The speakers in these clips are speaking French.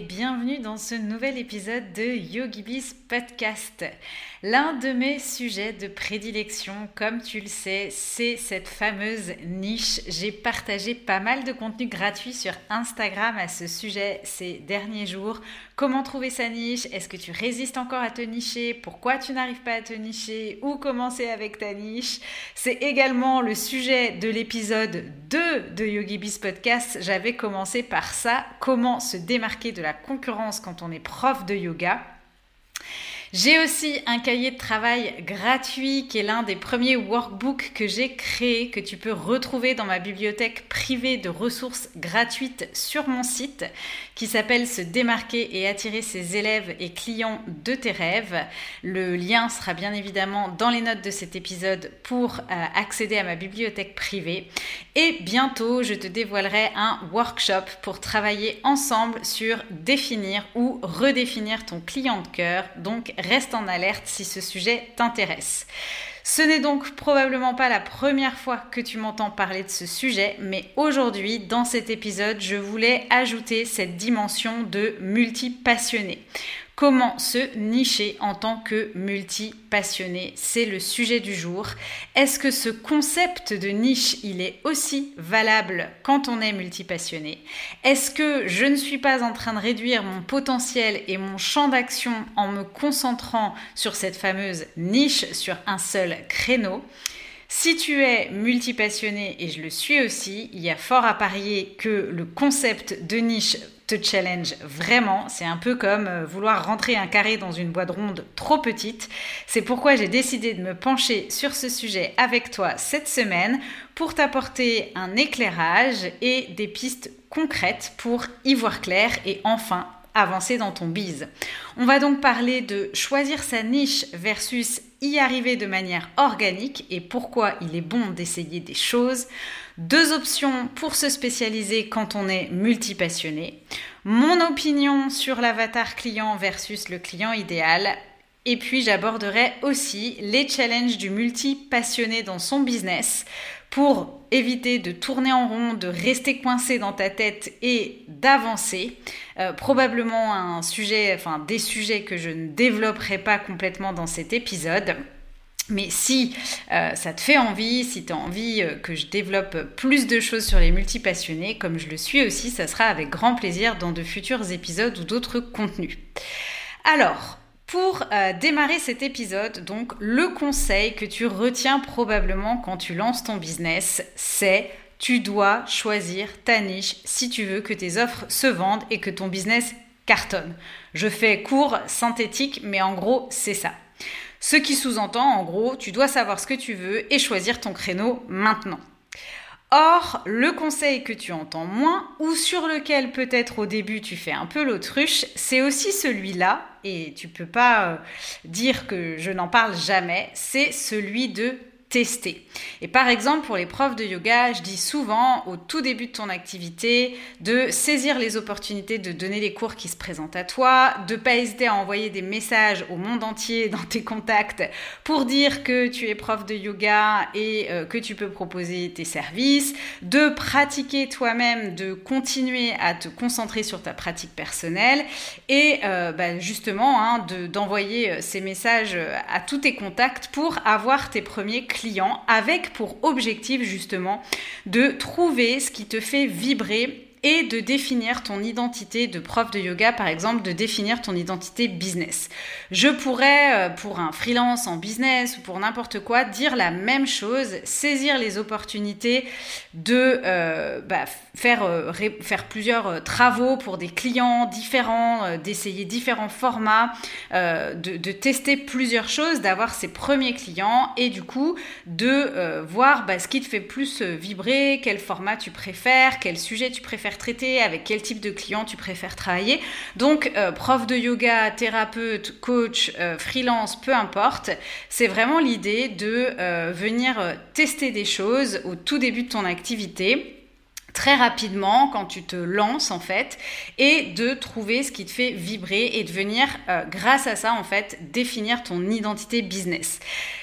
bienvenue dans ce nouvel épisode de YogiBiz Podcast. L'un de mes sujets de prédilection, comme tu le sais, c'est cette fameuse niche. J'ai partagé pas mal de contenu gratuit sur Instagram à ce sujet ces derniers jours. Comment trouver sa niche? Est-ce que tu résistes encore à te nicher? Pourquoi tu n'arrives pas à te nicher? Où commencer avec ta niche? C'est également le sujet de l'épisode 2 de YogiBiz Podcast. J'avais commencé par ça, comment se démarquer de la concurrence quand on est prof de yoga. J'ai aussi un cahier de travail gratuit qui est l'un des premiers workbooks que j'ai créé, que tu peux retrouver dans ma bibliothèque privée de ressources gratuites sur mon site, qui s'appelle Se démarquer et attirer ses élèves et clients de tes rêves. Le lien sera bien évidemment dans les notes de cet épisode pour euh, accéder à ma bibliothèque privée. Et bientôt, je te dévoilerai un workshop pour travailler ensemble sur définir ou redéfinir ton client de cœur. Donc, reste en alerte si ce sujet t'intéresse. Ce n'est donc probablement pas la première fois que tu m'entends parler de ce sujet, mais aujourd'hui, dans cet épisode, je voulais ajouter cette dimension de multi-passionné. Comment se nicher en tant que multi-passionné C'est le sujet du jour. Est-ce que ce concept de niche, il est aussi valable quand on est multi-passionné? Est-ce que je ne suis pas en train de réduire mon potentiel et mon champ d'action en me concentrant sur cette fameuse niche, sur un seul créneau? Si tu es multi-passionné, et je le suis aussi, il y a fort à parier que le concept de niche te challenge vraiment. C'est un peu comme euh, vouloir rentrer un carré dans une boîte ronde trop petite. C'est pourquoi j'ai décidé de me pencher sur ce sujet avec toi cette semaine pour t'apporter un éclairage et des pistes concrètes pour y voir clair et enfin avancer dans ton bise. On va donc parler de choisir sa niche versus y arriver de manière organique et pourquoi il est bon d'essayer des choses. Deux options pour se spécialiser quand on est multipassionné. Mon opinion sur l'avatar client versus le client idéal. Et puis j'aborderai aussi les challenges du multi-passionné dans son business pour éviter de tourner en rond, de rester coincé dans ta tête et d'avancer. Euh, probablement un sujet, enfin des sujets que je ne développerai pas complètement dans cet épisode. Mais si euh, ça te fait envie, si tu as envie euh, que je développe plus de choses sur les multipassionnés, comme je le suis aussi, ça sera avec grand plaisir dans de futurs épisodes ou d'autres contenus. Alors, pour euh, démarrer cet épisode, donc le conseil que tu retiens probablement quand tu lances ton business, c'est tu dois choisir ta niche si tu veux que tes offres se vendent et que ton business cartonne. Je fais court, synthétique, mais en gros, c'est ça. Ce qui sous-entend, en gros, tu dois savoir ce que tu veux et choisir ton créneau maintenant. Or, le conseil que tu entends moins, ou sur lequel peut-être au début tu fais un peu l'autruche, c'est aussi celui-là, et tu peux pas euh, dire que je n'en parle jamais, c'est celui de tester. Et par exemple, pour les profs de yoga, je dis souvent au tout début de ton activité de saisir les opportunités de donner les cours qui se présentent à toi, de pas hésiter à envoyer des messages au monde entier dans tes contacts pour dire que tu es prof de yoga et euh, que tu peux proposer tes services, de pratiquer toi-même, de continuer à te concentrer sur ta pratique personnelle et euh, bah, justement hein, d'envoyer euh, ces messages à tous tes contacts pour avoir tes premiers clients avec pour objectif justement de trouver ce qui te fait vibrer et de définir ton identité de prof de yoga, par exemple, de définir ton identité business. Je pourrais, euh, pour un freelance en business ou pour n'importe quoi, dire la même chose, saisir les opportunités de euh, bah, faire, euh, faire plusieurs travaux pour des clients différents, d'essayer différents formats, de, tester plusieurs choses, d'avoir ses premiers clients et du coup de voir bah, ce qui te fait plus vibrer, quel format tu préfères, quel sujet tu préfères traiter, avec quel type de client tu préfères travailler. Donc, euh, prof de yoga, thérapeute, coach, euh, freelance, peu importe, c'est vraiment l'idée de euh, venir tester des choses au tout début de ton activité très rapidement quand tu te lances en fait et de trouver ce qui te fait vibrer et de venir grâce à ça en fait définir ton identité business.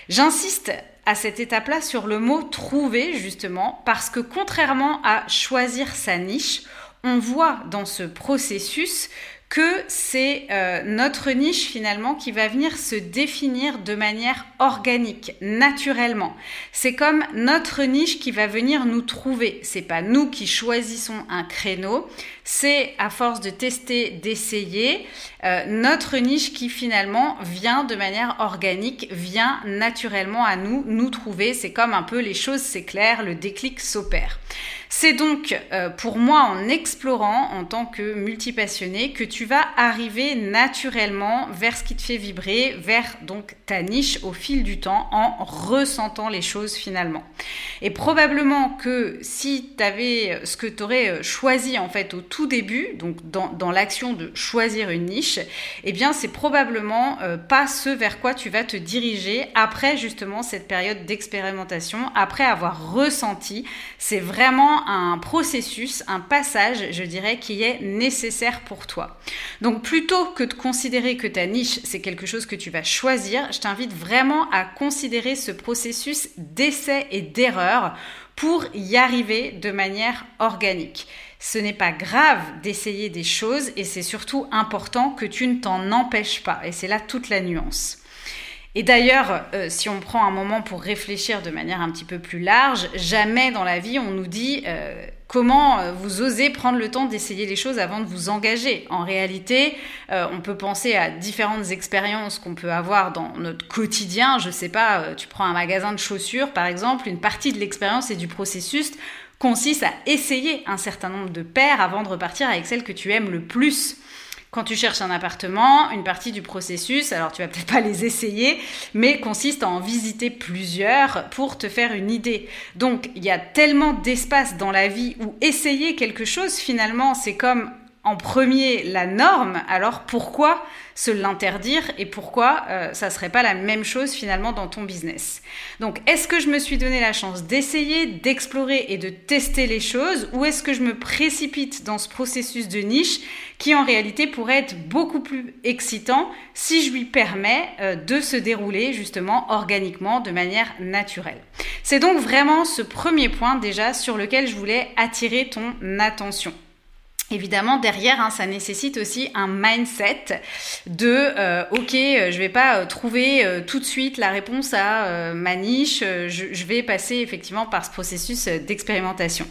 J'insiste à cette étape-là sur le mot trouver justement parce que contrairement à choisir sa niche, on voit dans ce processus que c'est euh, notre niche finalement qui va venir se définir de manière organique, naturellement. C'est comme notre niche qui va venir nous trouver. C'est pas nous qui choisissons un créneau, c'est à force de tester, d'essayer, euh, notre niche qui finalement vient de manière organique, vient naturellement à nous, nous trouver. C'est comme un peu les choses s'éclairent, le déclic s'opère. C'est donc euh, pour moi en explorant en tant que multipassionné que tu vas arriver naturellement vers ce qui te fait vibrer, vers donc ta niche au fil du temps en ressentant les choses finalement. Et probablement que si tu avais ce que tu aurais euh, choisi en fait au tout début, donc dans, l'action de choisir une niche, eh bien c'est probablement euh, pas ce vers quoi tu vas te diriger après justement cette période d'expérimentation, après avoir ressenti. C'est vraiment un processus, un passage, je dirais, qui est nécessaire pour toi. Donc plutôt que de considérer que ta niche, c'est quelque chose que tu vas choisir, je t'invite vraiment à considérer ce processus d'essai et d'erreur pour y arriver de manière organique. Ce n'est pas grave d'essayer des choses et c'est surtout important que tu ne t'en empêches pas. Et c'est là toute la nuance. Et d'ailleurs, euh, si on prend un moment pour réfléchir de manière un petit peu plus large, jamais dans la vie on nous dit euh, comment euh, vous osez prendre le temps d'essayer les choses avant de vous engager. En réalité, on peut penser à différentes expériences qu'on peut avoir dans notre quotidien. Je sais pas, tu prends un magasin de chaussures par exemple, une partie de l'expérience et du processus consiste à essayer un certain nombre de paires avant de repartir avec celle que tu aimes le plus. Quand tu cherches un appartement, une partie du processus, alors tu vas peut-être pas les essayer, mais consiste à en visiter plusieurs pour te faire une idée. Donc il y a tellement d'espace dans la vie où essayer quelque chose finalement c'est comme en premier la norme, alors pourquoi se l'interdire et pourquoi euh, ça serait pas la même chose finalement dans ton business? Donc est-ce que je me suis donné la chance d'essayer, d'explorer et de tester les choses ou est-ce que je me précipite dans ce processus de niche qui en réalité pourrait être beaucoup plus excitant si je lui permets euh, de se dérouler justement organiquement de manière naturelle? C'est donc vraiment ce premier point déjà sur lequel je voulais attirer ton attention. Évidemment, derrière, hein, ça nécessite aussi un mindset de euh, ok, je vais pas euh, trouver euh, tout de suite la réponse à ma niche, je, je, vais passer effectivement par ce processus d'expérimentation.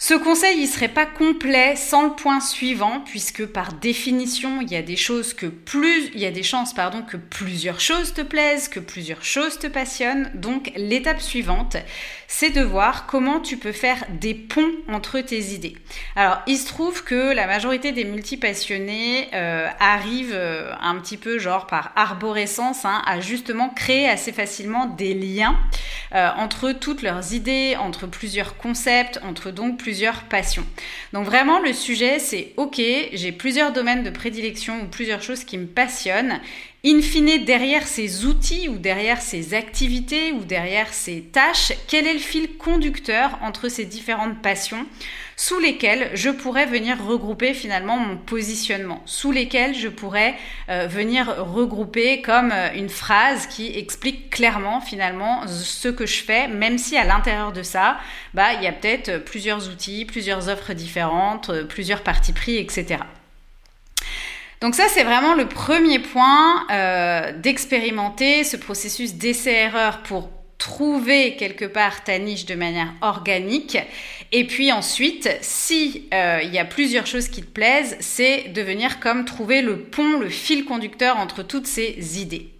Ce conseil, il serait pas complet sans le point suivant, puisque par définition, il y a des choses que plus, il y a des chances, pardon, que plusieurs choses te plaisent, que plusieurs choses te passionnent. Donc, l'étape suivante, c'est de voir comment tu peux faire des ponts entre tes idées. Alors, il se trouve que la majorité des multipassionnés euh, arrivent euh, un petit peu genre par arborescence hein, à justement créer assez facilement des liens euh, entre toutes leurs idées, entre plusieurs concepts, entre donc plusieurs passions. Donc vraiment, le sujet, c'est OK, j'ai plusieurs domaines de prédilection ou plusieurs choses qui me passionnent In fine, derrière ces outils ou derrière ces activités ou derrière ces tâches, quel est le fil conducteur entre ces différentes passions sous lesquelles je pourrais venir regrouper finalement mon positionnement, sous lesquelles je pourrais euh, venir regrouper comme euh, une phrase qui explique clairement finalement ce que je fais, même si à l'intérieur de ça, bah, il y a peut-être plusieurs outils, plusieurs offres différentes, euh, plusieurs parties pris, etc. Donc ça, c'est vraiment le premier point euh, d'expérimenter ce processus d'essai-erreur pour trouver quelque part ta niche de manière organique. Et puis ensuite, si euh, il y a plusieurs choses qui te plaisent, c'est de venir comme trouver le pont, le fil conducteur entre toutes ces idées.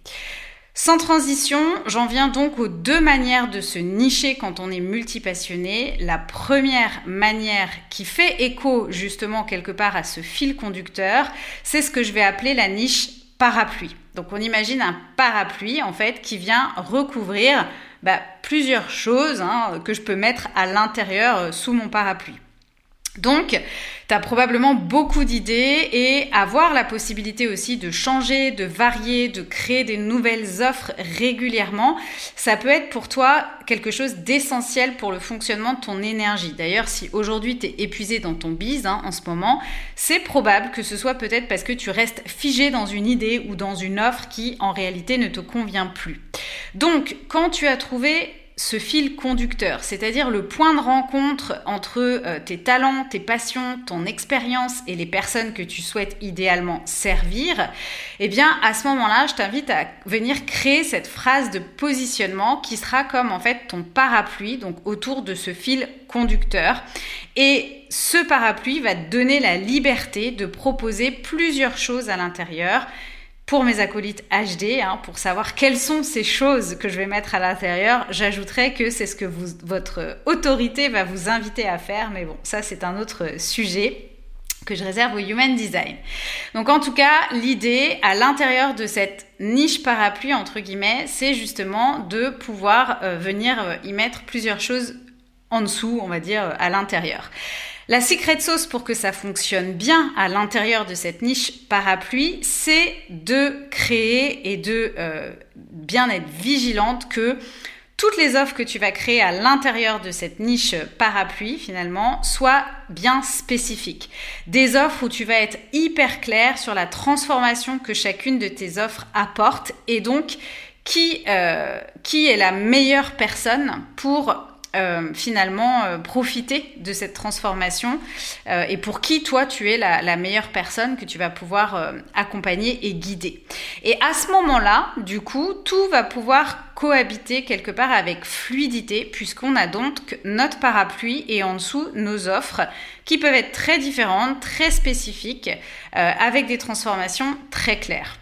Sans transition, j'en viens donc aux deux manières de se nicher quand on est multipassionné. La première manière qui fait écho justement quelque part à ce fil conducteur, c'est ce que je vais appeler la niche parapluie. Donc on imagine un parapluie en fait qui vient recouvrir bah, plusieurs choses hein, que je peux mettre à l'intérieur euh, sous mon parapluie. Donc, tu as probablement beaucoup d'idées et avoir la possibilité aussi de changer, de varier, de créer des nouvelles offres régulièrement, ça peut être pour toi quelque chose d'essentiel pour le fonctionnement de ton énergie. D'ailleurs, si aujourd'hui tu es épuisé dans ton bise hein, en ce moment, c'est probable que ce soit peut-être parce que tu restes figé dans une idée ou dans une offre qui en réalité ne te convient plus. Donc, quand tu as trouvé ce fil conducteur, c'est-à-dire le point de rencontre entre euh, tes talents, tes passions, ton expérience et les personnes que tu souhaites idéalement servir, eh bien à ce moment-là, je t'invite à venir créer cette phrase de positionnement qui sera comme en fait ton parapluie, donc autour de ce fil conducteur. Et ce parapluie va te donner la liberté de proposer plusieurs choses à l'intérieur pour mes acolytes HD, hein, pour savoir quelles sont ces choses que je vais mettre à l'intérieur, j'ajouterai que c'est ce que votre autorité va vous inviter à faire, mais bon, ça c'est un autre sujet que je réserve au Human Design. Donc en tout cas, l'idée à l'intérieur de cette niche parapluie, entre guillemets, c'est justement de pouvoir euh, venir euh, y mettre plusieurs choses en dessous, on va dire, à l'intérieur. La secret sauce pour que ça fonctionne bien à l'intérieur de cette niche parapluie, c'est de créer et de euh, bien être vigilante que toutes les offres que tu vas créer à l'intérieur de cette niche parapluie, finalement, soient bien spécifiques. Des offres où tu vas être hyper clair sur la transformation que chacune de tes offres apporte et donc qui, euh, qui est la meilleure personne pour euh, finalement euh, profiter de cette transformation euh, et pour qui toi tu es la, meilleure personne que tu vas pouvoir accompagner et guider. Et à ce moment-là, du coup, tout va pouvoir cohabiter quelque part avec fluidité puisqu'on a donc notre parapluie et en dessous nos offres qui peuvent être très différentes, très spécifiques, avec des transformations très claires.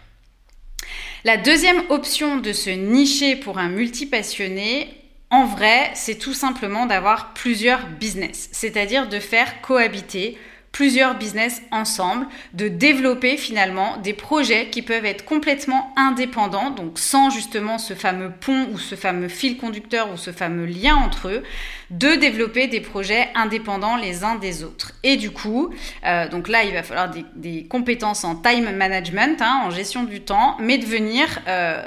La deuxième option de se nicher pour un multipassionné, en vrai, c'est tout simplement d'avoir plusieurs business, c'est-à-dire de faire cohabiter plusieurs business ensemble, de développer finalement des projets qui peuvent être complètement indépendants, donc sans justement ce fameux pont ou ce fameux fil conducteur ou ce fameux lien entre eux, de développer des projets indépendants les uns des autres. Et du coup, euh, donc là, il va falloir des, compétences en time management, hein, en gestion du temps, mais de venir... Euh,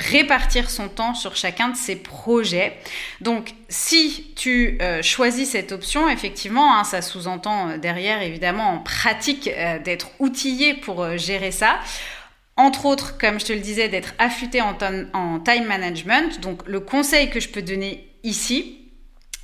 répartir son temps sur chacun de ses projets. Donc, si tu euh, choisis cette option, effectivement, hein, ça sous-entend euh, derrière, évidemment, en pratique, euh, d'être outillé pour gérer ça. Entre autres, comme je te le disais, d'être affûté en, time management. Donc, le conseil que je peux donner ici,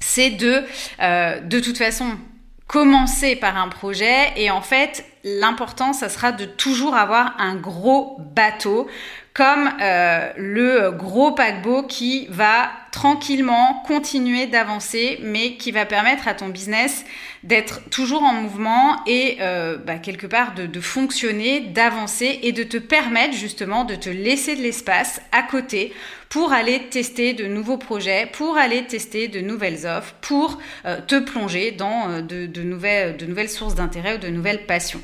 c'est de, de toute façon, commencer par un projet et en fait l'important ça sera de toujours avoir un gros bateau comme euh, le gros paquebot qui va tranquillement continuer d'avancer, mais qui va permettre à ton business d'être toujours en mouvement et euh, bah, quelque part de, fonctionner, d'avancer et de te permettre justement de te laisser de l'espace à côté pour aller tester de nouveaux projets, pour aller tester de nouvelles offres, pour euh, te plonger dans de nouvelles sources d'intérêt ou de nouvelles passions.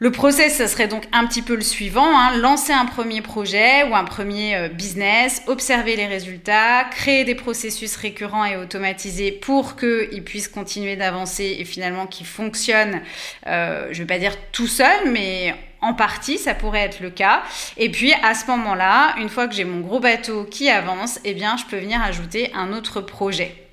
Le process, ça serait donc un petit peu le suivant, hein. lancer un premier projet ou un premier euh, business, observer les résultats, créer des processus récurrents et automatisés pour qu'ils puissent continuer d'avancer et finalement qu'ils fonctionnent, euh, je vais pas dire tout seul, mais en partie, ça pourrait être le cas. Et puis à ce moment-là, une fois que j'ai mon gros bateau qui avance, eh bien je peux venir ajouter un autre projet.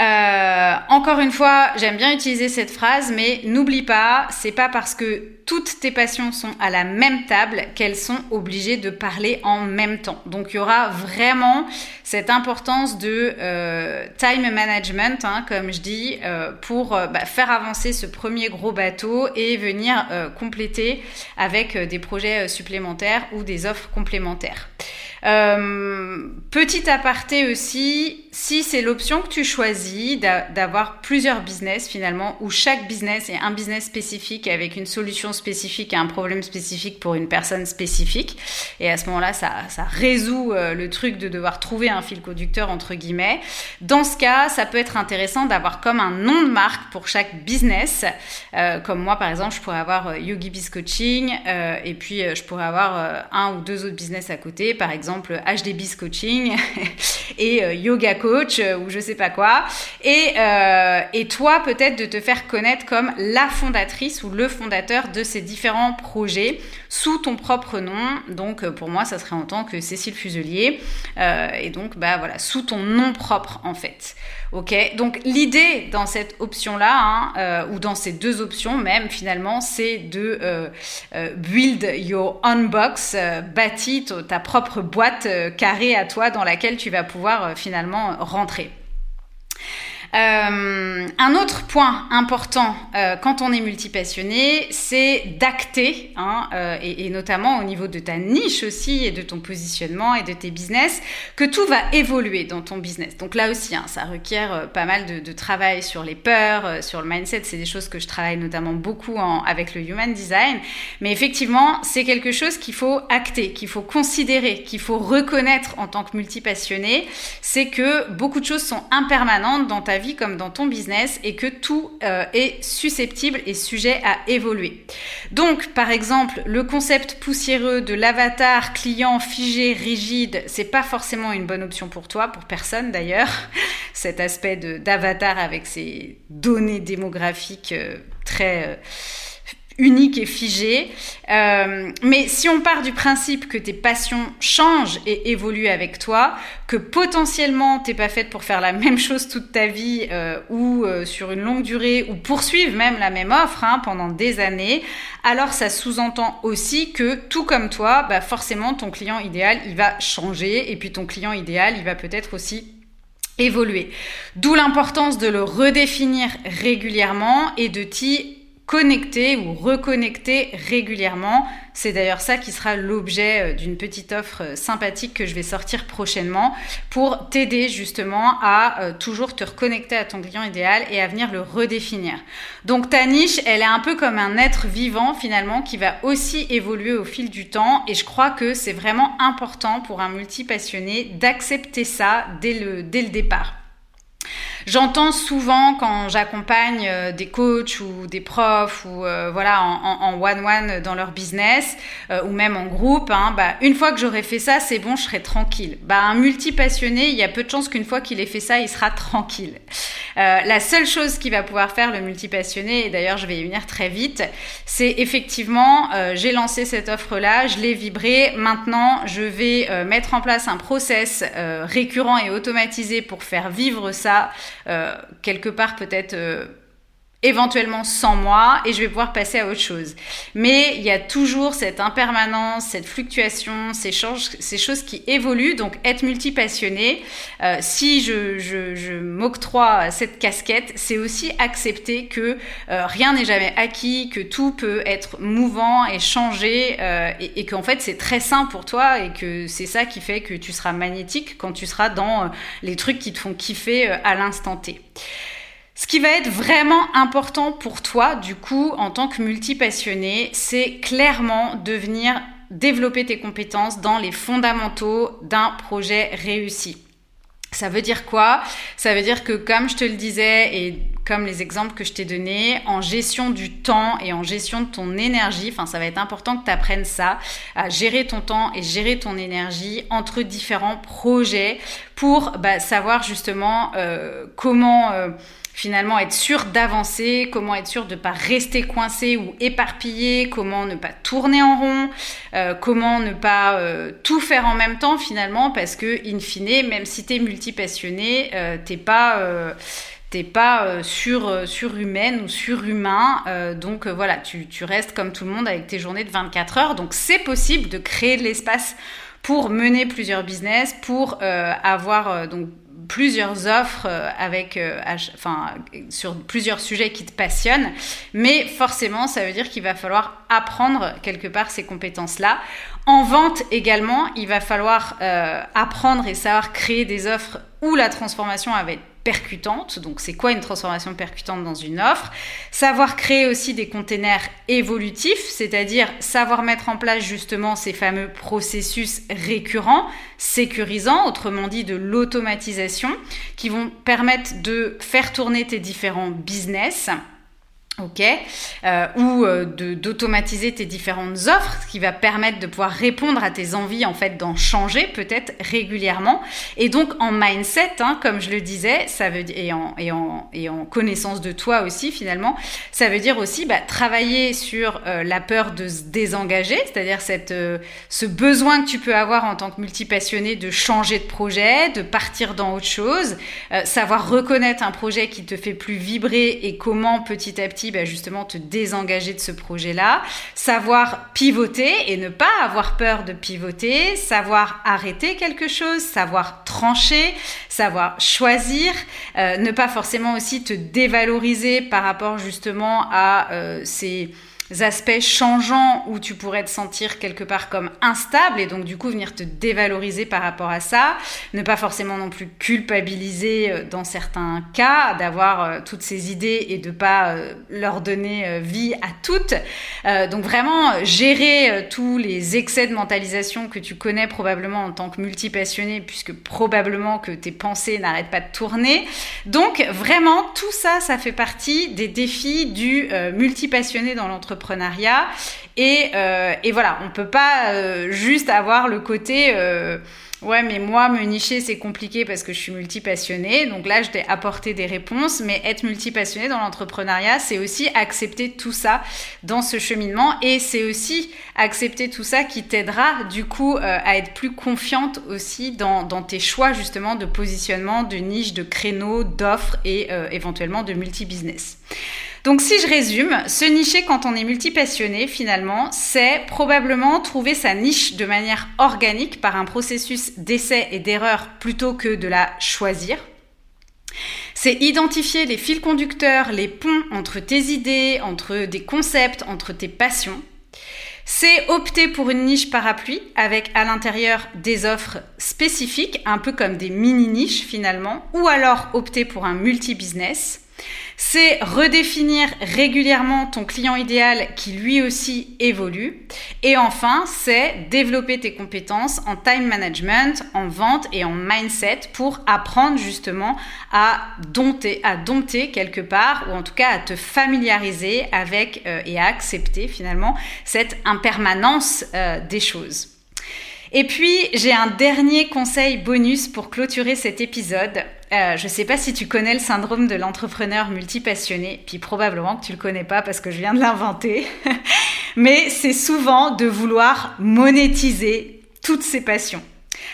Euh, encore une fois, j'aime bien utiliser cette phrase, mais n'oublie pas, c'est pas parce que toutes tes passions sont à la même table qu'elles sont obligées de parler en même temps. Donc il y aura vraiment cette importance de euh, time management, hein, comme je dis, euh, pour bah, faire avancer ce premier gros bateau et venir compléter avec des projets supplémentaires ou des offres complémentaires. Petit aparté aussi, si c'est l'option que tu choisis d'avoir plusieurs business finalement, où chaque business est un business spécifique avec une solution spécifique à un problème spécifique pour une personne spécifique, et à ce moment-là, ça, résout euh, le truc de devoir trouver un fil conducteur entre guillemets. Dans ce cas, ça peut être intéressant d'avoir comme un nom de marque pour chaque business. Euh, comme moi, par exemple, je pourrais avoir euh, Yogi Biz Coaching, et puis je pourrais avoir un ou deux autres business à côté, par exemple HD Biz Coaching et euh, yoga coach euh, ou je sais pas quoi. Et, euh, et toi, peut-être de te faire connaître comme la fondatrice ou le fondateur de ces différents projets sous ton propre nom. Donc pour moi, ça serait en tant que Cécile Fuselier. et donc, bah voilà, sous ton nom propre en fait. Ok, donc l'idée dans cette option-là, hein, ou dans ces deux options même finalement, c'est de build your own box, bâtir ta propre boîte carrée à toi dans laquelle tu vas pouvoir finalement rentrer. Euh, un autre point important euh, quand on est multipassionné, c'est d'acter, hein, euh, et, notamment au niveau de ta niche aussi et de ton positionnement et de tes business, que tout va évoluer dans ton business. Donc là aussi, hein, ça requiert pas mal de, travail sur les peurs, sur le mindset. C'est des choses que je travaille notamment beaucoup avec le Human Design. Mais effectivement, c'est quelque chose qu'il faut acter, qu'il faut considérer, qu'il faut reconnaître en tant que multipassionné. C'est que beaucoup de choses sont impermanentes dans ta vie comme dans ton business et que tout euh, est susceptible et sujet à évoluer. Donc, par exemple, le concept poussiéreux de l'avatar client figé, rigide, c'est pas forcément une bonne option pour toi, pour personne d'ailleurs. Cet aspect d'avatar avec ses données démographiques euh, très euh, unique et figé. Euh, mais si on part du principe que tes passions changent et évoluent avec toi, que potentiellement t'es pas faite pour faire la même chose toute ta vie euh, ou euh, sur une longue durée ou poursuivre même la même offre hein, pendant des années, alors ça sous-entend aussi que tout comme toi, bah forcément ton client idéal il va changer et puis ton client idéal il va peut-être aussi évoluer. D'où l'importance de le redéfinir régulièrement et de t'y connecter ou reconnecter régulièrement. C'est d'ailleurs ça qui sera l'objet euh, d'une petite offre euh, sympathique que je vais sortir prochainement pour t'aider justement à euh, toujours te reconnecter à ton client idéal et à venir le redéfinir. Donc ta niche, elle est un peu comme un être vivant finalement qui va aussi évoluer au fil du temps et je crois que c'est vraiment important pour un multipassionné d'accepter ça dès le, dès le départ. J'entends souvent quand j'accompagne euh, des coachs ou des profs ou euh, voilà en one-one dans leur business euh, ou même en groupe, hein, bah, une fois que j'aurai fait ça, c'est bon, je serai tranquille. Bah, un multi-passionné, il y a peu de chances qu'une fois qu'il ait fait ça, il sera tranquille. la seule chose qu'il va pouvoir faire le multi-passionné, et d'ailleurs je vais y venir très vite, c'est effectivement, j'ai lancé cette offre-là, je l'ai vibré, maintenant je vais mettre en place un process récurrent et automatisé pour faire vivre ça euh, quelque part peut-être euh, éventuellement sans moi et je vais pouvoir passer à autre chose. Mais il y a toujours cette impermanence, cette fluctuation, ces, choses qui évoluent. Donc être multipassionné, euh, si je, je, je m'octroie cette casquette, c'est aussi accepter que euh, rien n'est jamais acquis, que tout peut être mouvant et changer euh, et, et qu'en fait c'est très sain pour toi et que c'est ça qui fait que tu seras magnétique quand tu seras dans les trucs qui te font kiffer à l'instant T. Ce qui va être vraiment important pour toi, du coup, en tant que multipassionné, c'est clairement de venir développer tes compétences dans les fondamentaux d'un projet réussi. Ça veut dire quoi? Ça veut dire que comme je te le disais et comme les exemples que je t'ai donnés, en gestion du temps et en gestion de ton énergie, enfin ça va être important que tu apprennes ça, à gérer ton temps et gérer ton énergie entre différents projets pour bah, savoir justement euh, comment... Euh, finalement être sûr d'avancer, comment être sûr de ne pas rester coincé ou éparpillé, comment ne pas tourner en rond, euh, comment ne pas euh, tout faire en même temps finalement, parce que in fine, même si tu es multipassionné, euh, t'es pas t'es pas sur, surhumaine ou surhumain. donc voilà, tu, tu, restes comme tout le monde avec tes journées de 24 heures. Donc c'est possible de créer de l'espace pour mener plusieurs business, pour avoir donc plusieurs offres euh, avec, euh, enfin, sur plusieurs sujets qui te passionnent, mais forcément, ça veut dire qu'il va falloir apprendre quelque part ces compétences-là. En vente également, il va falloir euh, apprendre et savoir créer des offres où la transformation va être percutante. Donc, c'est quoi une transformation percutante dans une offre? Savoir créer aussi des containers évolutifs, c'est-à-dire savoir mettre en place justement ces fameux processus récurrents, sécurisants, autrement dit de l'automatisation, qui vont permettre de faire tourner tes différents business Ok, euh, ou euh, d'automatiser tes différentes offres, ce qui va permettre de pouvoir répondre à tes envies, en fait, d'en changer peut-être régulièrement. Et donc en mindset, hein, comme je le disais, ça veut et en, et en, et en connaissance de toi aussi finalement, ça veut dire aussi bah, travailler sur euh, la peur de se désengager, c'est-à-dire cette euh, ce besoin que tu peux avoir en tant que multipassionné de changer de projet, de partir dans autre chose, savoir reconnaître un projet qui te fait plus vibrer et comment petit à petit bah, justement te désengager de ce projet-là, savoir pivoter et ne pas avoir peur de pivoter, savoir arrêter quelque chose, savoir trancher, savoir choisir, euh, ne pas forcément aussi te dévaloriser par rapport justement à euh, ces aspects changeants où tu pourrais te sentir quelque part comme instable et donc du coup venir te dévaloriser par rapport à ça, ne pas forcément non plus culpabiliser euh, dans certains cas, d'avoir euh, toutes ces idées et de pas euh, leur donner vie à toutes. donc vraiment gérer tous les excès de mentalisation que tu connais probablement en tant que multipassionné puisque probablement que tes pensées n'arrêtent pas de tourner. Donc vraiment tout ça, ça fait partie des défis du multipassionné dans l'entreprise et, euh, et, voilà, on peut pas euh, juste avoir le côté euh, ouais, mais moi me nicher c'est compliqué parce que je suis multipassionné. Donc là, je t'ai apporté des réponses, mais être multipassionné dans l'entrepreneuriat, c'est aussi accepter tout ça dans ce cheminement et c'est aussi accepter tout ça qui t'aidera du coup à être plus confiante aussi dans, dans, tes choix justement de positionnement, de niche, de créneaux, d'offres et éventuellement de multi-business. Donc si je résume, se nicher quand on est multipassionné, finalement, c'est probablement trouver sa niche de manière organique par un processus d'essai et d'erreur plutôt que de la choisir. C'est identifier les fils conducteurs, les ponts entre tes idées, entre des concepts, entre tes passions. C'est opter pour une niche parapluie avec à l'intérieur des offres spécifiques, un peu comme des mini-niches finalement, ou alors opter pour un multi-business. C'est redéfinir régulièrement ton client idéal qui lui aussi évolue. Et enfin, c'est développer tes compétences en time management, en vente et en mindset pour apprendre justement à dompter, à dompter quelque part, ou en tout cas à te familiariser avec euh, et à accepter finalement cette impermanence euh, des choses. Et puis, j'ai un dernier conseil bonus pour clôturer cet épisode. Euh, je ne sais pas si tu connais le syndrome de l'entrepreneur multipassionné, puis probablement que tu le connais pas parce que je viens de l'inventer. Mais c'est souvent de vouloir monétiser toutes ses passions.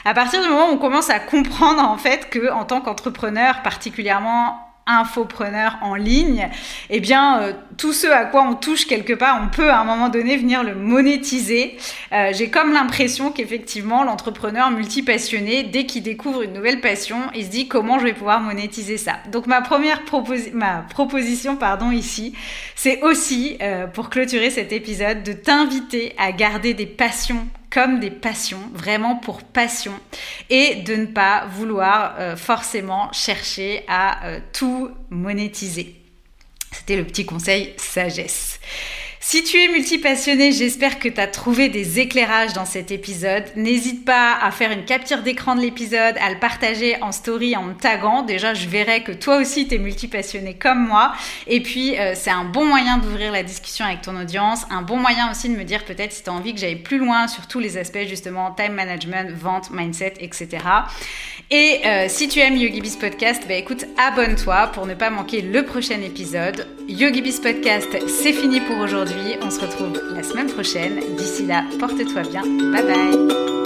À partir du moment où on commence à comprendre en fait que en tant qu'entrepreneur, particulièrement infopreneur en ligne, eh bien, euh, tout ce à quoi on touche quelque part, on peut à un moment donné venir le monétiser. Euh, j'ai comme l'impression qu'effectivement, l'entrepreneur multipassionné, dès qu'il découvre une nouvelle passion, il se dit comment je vais pouvoir monétiser ça. Donc ma première proposition pardon, ici, c'est aussi, euh, pour clôturer cet épisode, de t'inviter à garder des passions comme des passions, vraiment pour passion, et de ne pas vouloir euh, forcément chercher à euh, tout monétiser. C'était le petit conseil sagesse. Si tu es multipassionné, j'espère que tu as trouvé des éclairages dans cet épisode. N'hésite pas à faire une capture d'écran de l'épisode, à le partager en story en me taguant. Déjà, je verrai que toi aussi tu es multipassionné comme moi. Et puis, euh, c'est un bon moyen d'ouvrir la discussion avec ton audience, un bon moyen aussi de me dire peut-être si tu as envie que j'aille plus loin sur tous les aspects justement time management, vente, mindset, etc. Et euh, si tu aimes YogiBiz Podcast, bah écoute, abonne-toi pour ne pas manquer le prochain épisode. YogiBiz Podcast, c'est fini pour On se retrouve la semaine prochaine. D'ici là, porte-toi bien. Bye bye